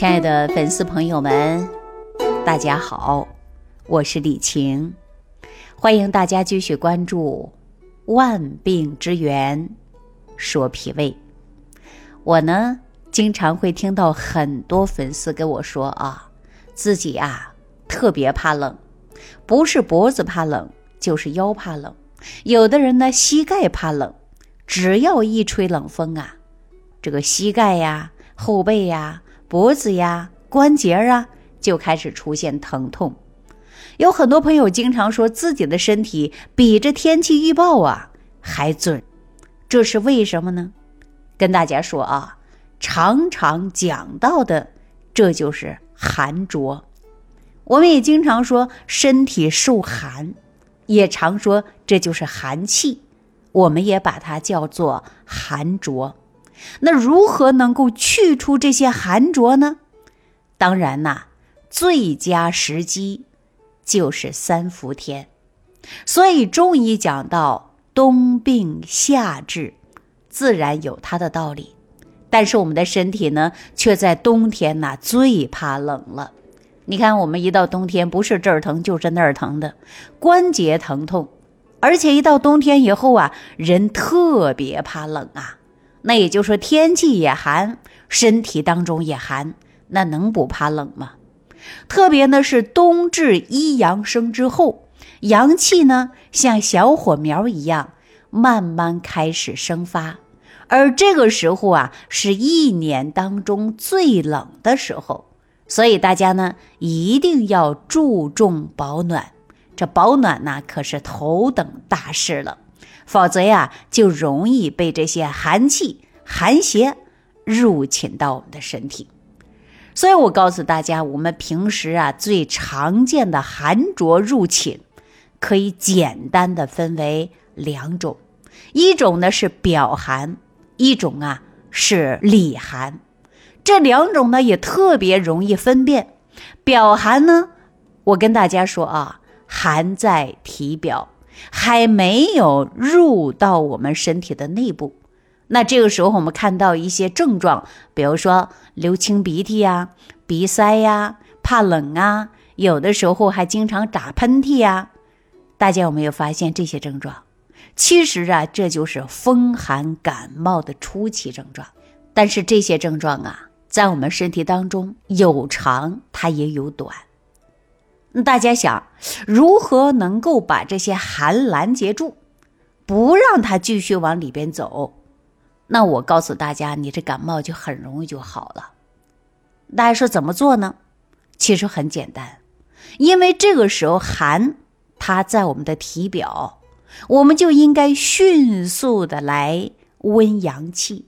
亲爱的粉丝朋友们，大家好，我是李晴，欢迎大家继续关注《万病之源说脾胃》。我呢，经常会听到很多粉丝跟我说啊，自己啊特别怕冷，不是脖子怕冷，就是腰怕冷。有的人呢，膝盖怕冷，只要一吹冷风啊，这个膝盖呀、后背呀。脖子呀、关节啊，就开始出现疼痛。有很多朋友经常说自己的身体比这天气预报啊还准，这是为什么呢？跟大家说啊，常常讲到的，这就是寒浊。我们也经常说身体受寒，也常说这就是寒气，我们也把它叫做寒浊。那如何能够去除这些寒浊呢？当然呐，最佳时机就是三伏天。所以中医讲到冬病夏治，自然有它的道理。但是我们的身体呢，却在冬天呐最怕冷了。你看，我们一到冬天，不是这儿疼就是那儿疼的，关节疼痛，而且一到冬天以后啊，人特别怕冷啊。那也就是说，天气也寒，身体当中也寒，那能不怕冷吗？特别呢是冬至一阳生之后，阳气呢像小火苗一样慢慢开始生发，而这个时候啊是一年当中最冷的时候，所以大家呢一定要注重保暖，这保暖呢可是头等大事了。否则呀，就容易被这些寒气、寒邪入侵到我们的身体。所以我告诉大家，我们平时啊最常见的寒浊入侵，可以简单的分为两种，一种呢是表寒，一种啊是里寒。这两种呢也特别容易分辨。表寒呢，我跟大家说啊，寒在体表。还没有入到我们身体的内部，那这个时候我们看到一些症状，比如说流清鼻涕呀、鼻塞呀、怕冷啊，有的时候还经常打喷嚏呀。大家有没有发现这些症状？其实啊，这就是风寒感冒的初期症状。但是这些症状啊，在我们身体当中有长，它也有短。那大家想，如何能够把这些寒拦截住，不让它继续往里边走？那我告诉大家，你这感冒就很容易就好了。大家说怎么做呢？其实很简单，因为这个时候寒它在我们的体表，我们就应该迅速的来温阳气，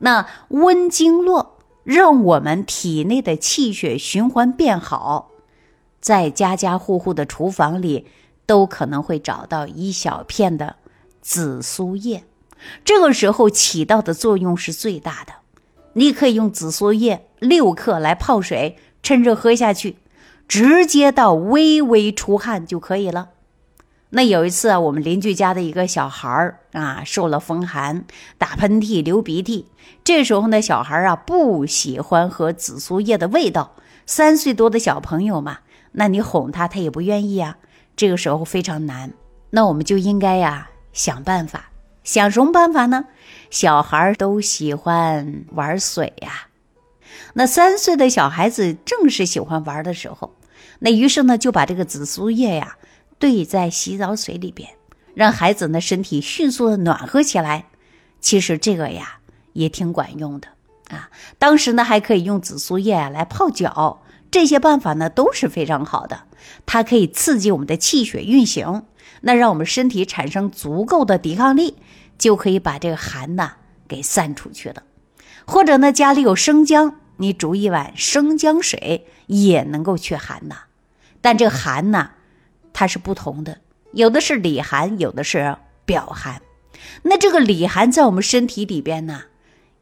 那温经络，让我们体内的气血循环变好。在家家户户的厨房里，都可能会找到一小片的紫苏叶，这个时候起到的作用是最大的。你可以用紫苏叶六克来泡水，趁热喝下去，直接到微微出汗就可以了。那有一次啊，我们邻居家的一个小孩儿啊，受了风寒，打喷嚏、流鼻涕，这时候呢，小孩啊不喜欢喝紫苏叶的味道，三岁多的小朋友嘛。那你哄他，他也不愿意啊。这个时候非常难，那我们就应该呀想办法。想什么办法呢？小孩都喜欢玩水呀。那三岁的小孩子正是喜欢玩的时候。那于是呢，就把这个紫苏叶呀兑在洗澡水里边，让孩子呢身体迅速的暖和起来。其实这个呀也挺管用的啊。当时呢还可以用紫苏叶啊来泡脚。这些办法呢都是非常好的，它可以刺激我们的气血运行，那让我们身体产生足够的抵抗力，就可以把这个寒呐给散出去了。或者呢，家里有生姜，你煮一碗生姜水也能够去寒呐。但这个寒呐，它是不同的，有的是里寒，有的是表寒。那这个里寒在我们身体里边呢，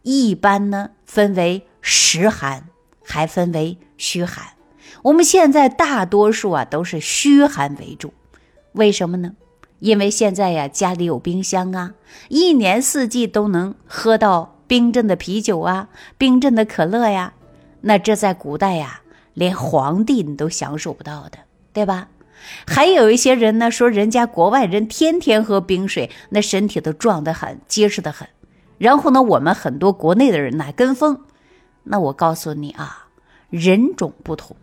一般呢分为实寒。还分为虚寒，我们现在大多数啊都是虚寒为主，为什么呢？因为现在呀家里有冰箱啊，一年四季都能喝到冰镇的啤酒啊、冰镇的可乐呀。那这在古代呀，连皇帝你都享受不到的，对吧？还有一些人呢，说人家国外人天天喝冰水，那身体都壮得很，结实得很。然后呢，我们很多国内的人呢跟风。那我告诉你啊，人种不同，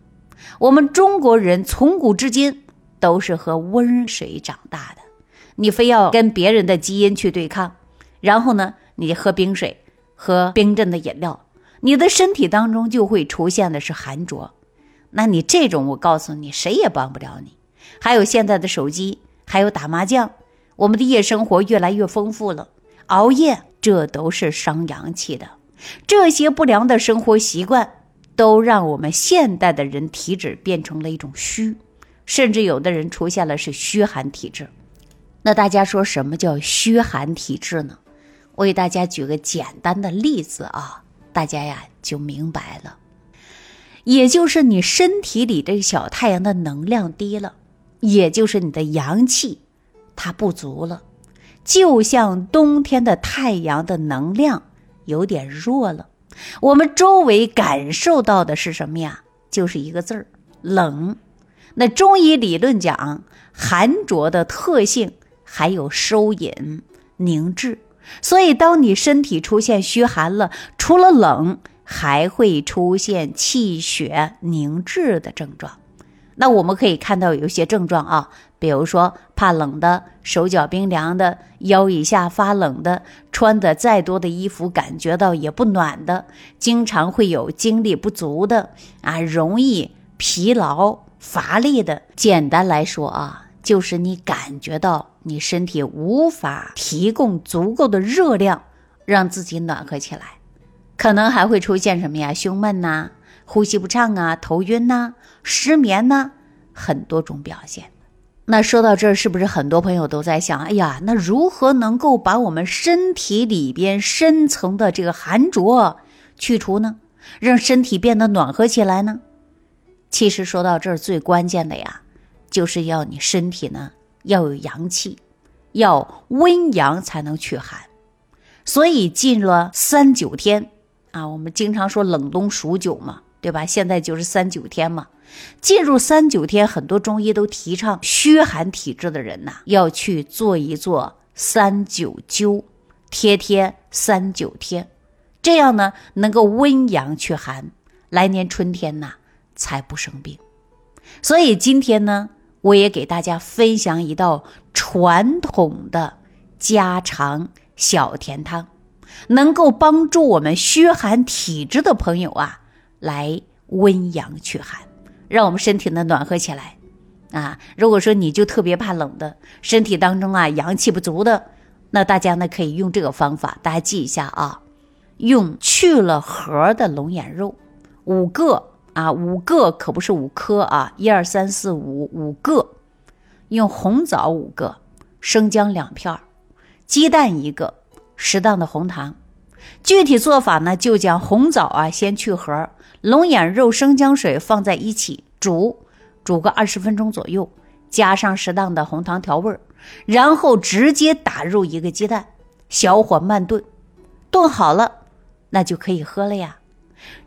我们中国人从古至今都是喝温水长大的。你非要跟别人的基因去对抗，然后呢，你喝冰水，喝冰镇的饮料，你的身体当中就会出现的是寒浊。那你这种，我告诉你，谁也帮不了你。还有现在的手机，还有打麻将，我们的夜生活越来越丰富了，熬夜这都是伤阳气的。这些不良的生活习惯，都让我们现代的人体质变成了一种虚，甚至有的人出现了是虚寒体质。那大家说什么叫虚寒体质呢？我给大家举个简单的例子啊，大家呀就明白了。也就是你身体里这个小太阳的能量低了。也就是你的阳气，它不足了，就像冬天的太阳的能量有点弱了。我们周围感受到的是什么呀？就是一个字儿冷。那中医理论讲寒浊的特性，还有收引凝滞。所以，当你身体出现虚寒了，除了冷，还会出现气血凝滞的症状。那我们可以看到有一些症状啊，比如说怕冷的、手脚冰凉的、腰以下发冷的、穿的再多的衣服感觉到也不暖的，经常会有精力不足的啊，容易疲劳乏力的。简单来说啊，就是你感觉到你身体无法提供足够的热量，让自己暖和起来，可能还会出现什么呀？胸闷呐。呼吸不畅啊，头晕呐，失眠呐，很多种表现。那说到这儿，是不是很多朋友都在想，哎呀，那如何能够把我们身体里边深层的这个寒浊去除呢？让身体变得暖和起来呢？其实说到这儿，最关键的呀，就是要你身体呢要有阳气，要温阳才能去寒。所以进了三九天啊，我们经常说冷冬数九嘛。对吧？现在就是三九天嘛，进入三九天，很多中医都提倡虚寒体质的人呐，要去做一做三九灸，贴贴三九天，这样呢能够温阳祛寒，来年春天呐才不生病。所以今天呢，我也给大家分享一道传统的家常小甜汤，能够帮助我们虚寒体质的朋友啊。来温阳祛寒，让我们身体呢暖和起来啊！如果说你就特别怕冷的，身体当中啊阳气不足的，那大家呢可以用这个方法，大家记一下啊，用去了核的龙眼肉五个啊，五个可不是五颗啊，一二三四五五个，用红枣五个，生姜两片鸡蛋一个，适当的红糖。具体做法呢，就将红枣啊先去核。龙眼肉、生姜水放在一起煮，煮个二十分钟左右，加上适当的红糖调味儿，然后直接打入一个鸡蛋，小火慢炖，炖好了，那就可以喝了呀。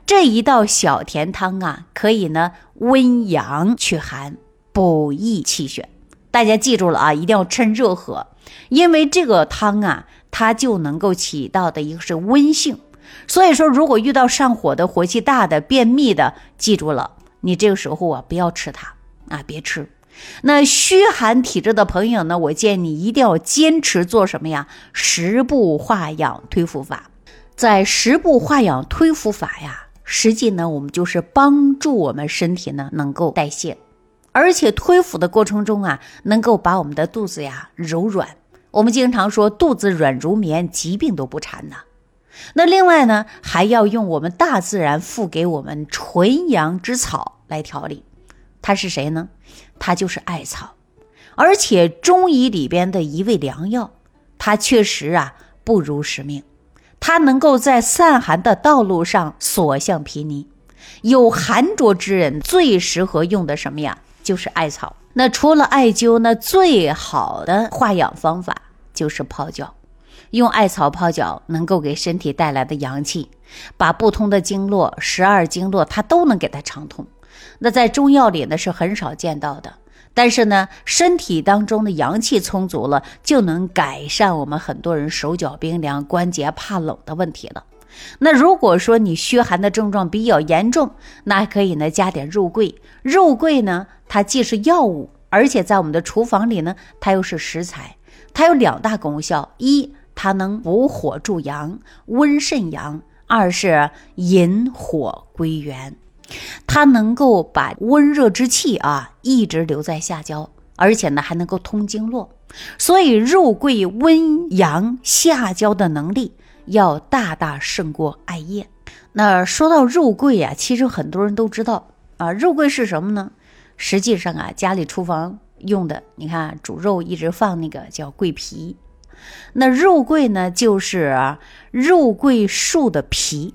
这一道小甜汤啊，可以呢温阳祛寒、补益气血。大家记住了啊，一定要趁热喝，因为这个汤啊，它就能够起到的一个是温性。所以说，如果遇到上火的、火气大的、便秘的，记住了，你这个时候啊，不要吃它啊，别吃。那虚寒体质的朋友呢，我建议你一定要坚持做什么呀？十步化养推腹法。在十步化养推腹法呀，实际呢，我们就是帮助我们身体呢能够代谢，而且推腹的过程中啊，能够把我们的肚子呀柔软。我们经常说，肚子软如棉，疾病都不缠呐。那另外呢，还要用我们大自然赋给我们纯阳之草来调理，它是谁呢？它就是艾草，而且中医里边的一味良药，它确实啊不辱使命，它能够在散寒的道路上所向披靡。有寒浊之人最适合用的什么呀？就是艾草。那除了艾灸，那最好的化养方法就是泡脚。用艾草泡脚能够给身体带来的阳气，把不通的经络、十二经络它都能给它畅通。那在中药里呢是很少见到的。但是呢，身体当中的阳气充足了，就能改善我们很多人手脚冰凉、关节怕冷的问题了。那如果说你虚寒的症状比较严重，那还可以呢加点肉桂。肉桂呢，它既是药物，而且在我们的厨房里呢，它又是食材。它有两大功效：一，它能补火助阳、温肾阳；二是引火归元。它能够把温热之气啊一直留在下焦，而且呢还能够通经络，所以肉桂温阳下焦的能力要大大胜过艾叶。那说到肉桂啊，其实很多人都知道啊，肉桂是什么呢？实际上啊，家里厨房用的，你看煮肉一直放那个叫桂皮，那肉桂呢就是肉桂树的皮。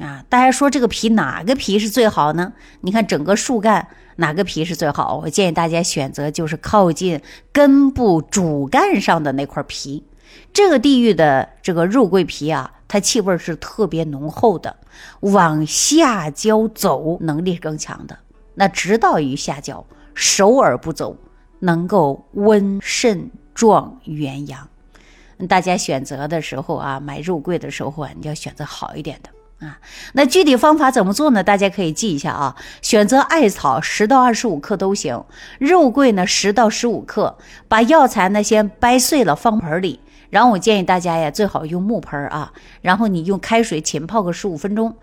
啊，大家说这个皮哪个皮是最好呢？你看整个树干哪个皮是最好？我建议大家选择就是靠近根部主干上的那块皮。这个地域的这个肉桂皮啊，它气味是特别浓厚的，往下焦走能力更强的。那直到于下焦，守而不走，能够温肾壮元阳。大家选择的时候啊，买肉桂的时候啊，你要选择好一点的。啊，那具体方法怎么做呢？大家可以记一下啊。选择艾草十到二十五克都行，肉桂呢十到十五克，把药材呢先掰碎了放盆里。然后我建议大家呀，最好用木盆啊。然后你用开水浸泡个十五分钟，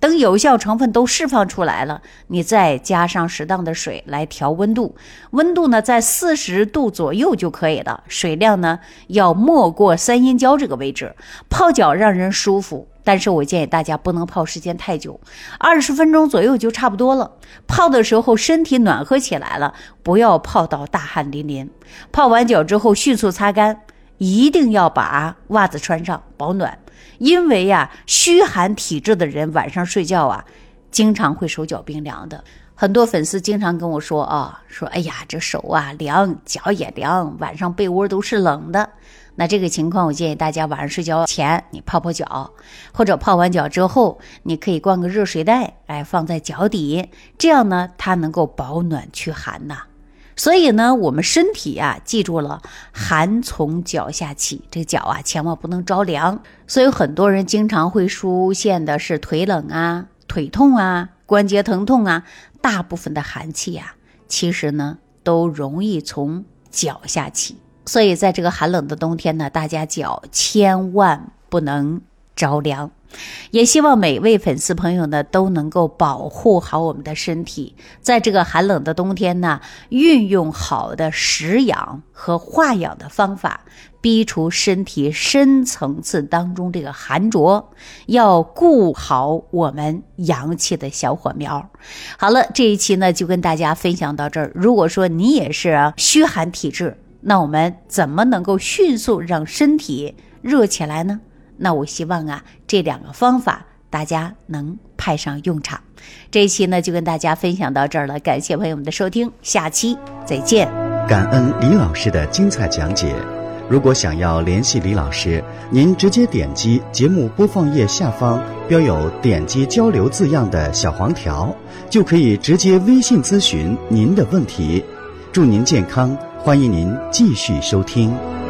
等有效成分都释放出来了，你再加上适当的水来调温度。温度呢在四十度左右就可以了。水量呢要没过三阴交这个位置，泡脚让人舒服。但是我建议大家不能泡时间太久，二十分钟左右就差不多了。泡的时候身体暖和起来了，不要泡到大汗淋淋。泡完脚之后迅速擦干，一定要把袜子穿上保暖。因为呀，虚寒体质的人晚上睡觉啊，经常会手脚冰凉的。很多粉丝经常跟我说啊，说哎呀，这手啊凉，脚也凉，晚上被窝都是冷的。那这个情况，我建议大家晚上睡觉前你泡泡脚，或者泡完脚之后，你可以灌个热水袋，哎，放在脚底，这样呢，它能够保暖驱寒呐。所以呢，我们身体啊，记住了，寒从脚下起，这脚啊，千万不能着凉。所以很多人经常会出现的是腿冷啊、腿痛啊、关节疼痛啊，大部分的寒气呀，其实呢，都容易从脚下起。所以，在这个寒冷的冬天呢，大家脚千万不能着凉。也希望每位粉丝朋友呢都能够保护好我们的身体，在这个寒冷的冬天呢，运用好的食养和化养的方法，逼除身体深层次当中这个寒浊，要顾好我们阳气的小火苗。好了，这一期呢就跟大家分享到这儿。如果说你也是虚寒体质，那我们怎么能够迅速让身体热起来呢？那我希望啊，这两个方法大家能派上用场。这一期呢，就跟大家分享到这儿了，感谢朋友们的收听，下期再见。感恩李老师的精彩讲解。如果想要联系李老师，您直接点击节目播放页下方标有“点击交流”字样的小黄条，就可以直接微信咨询您的问题。祝您健康！欢迎您继续收听。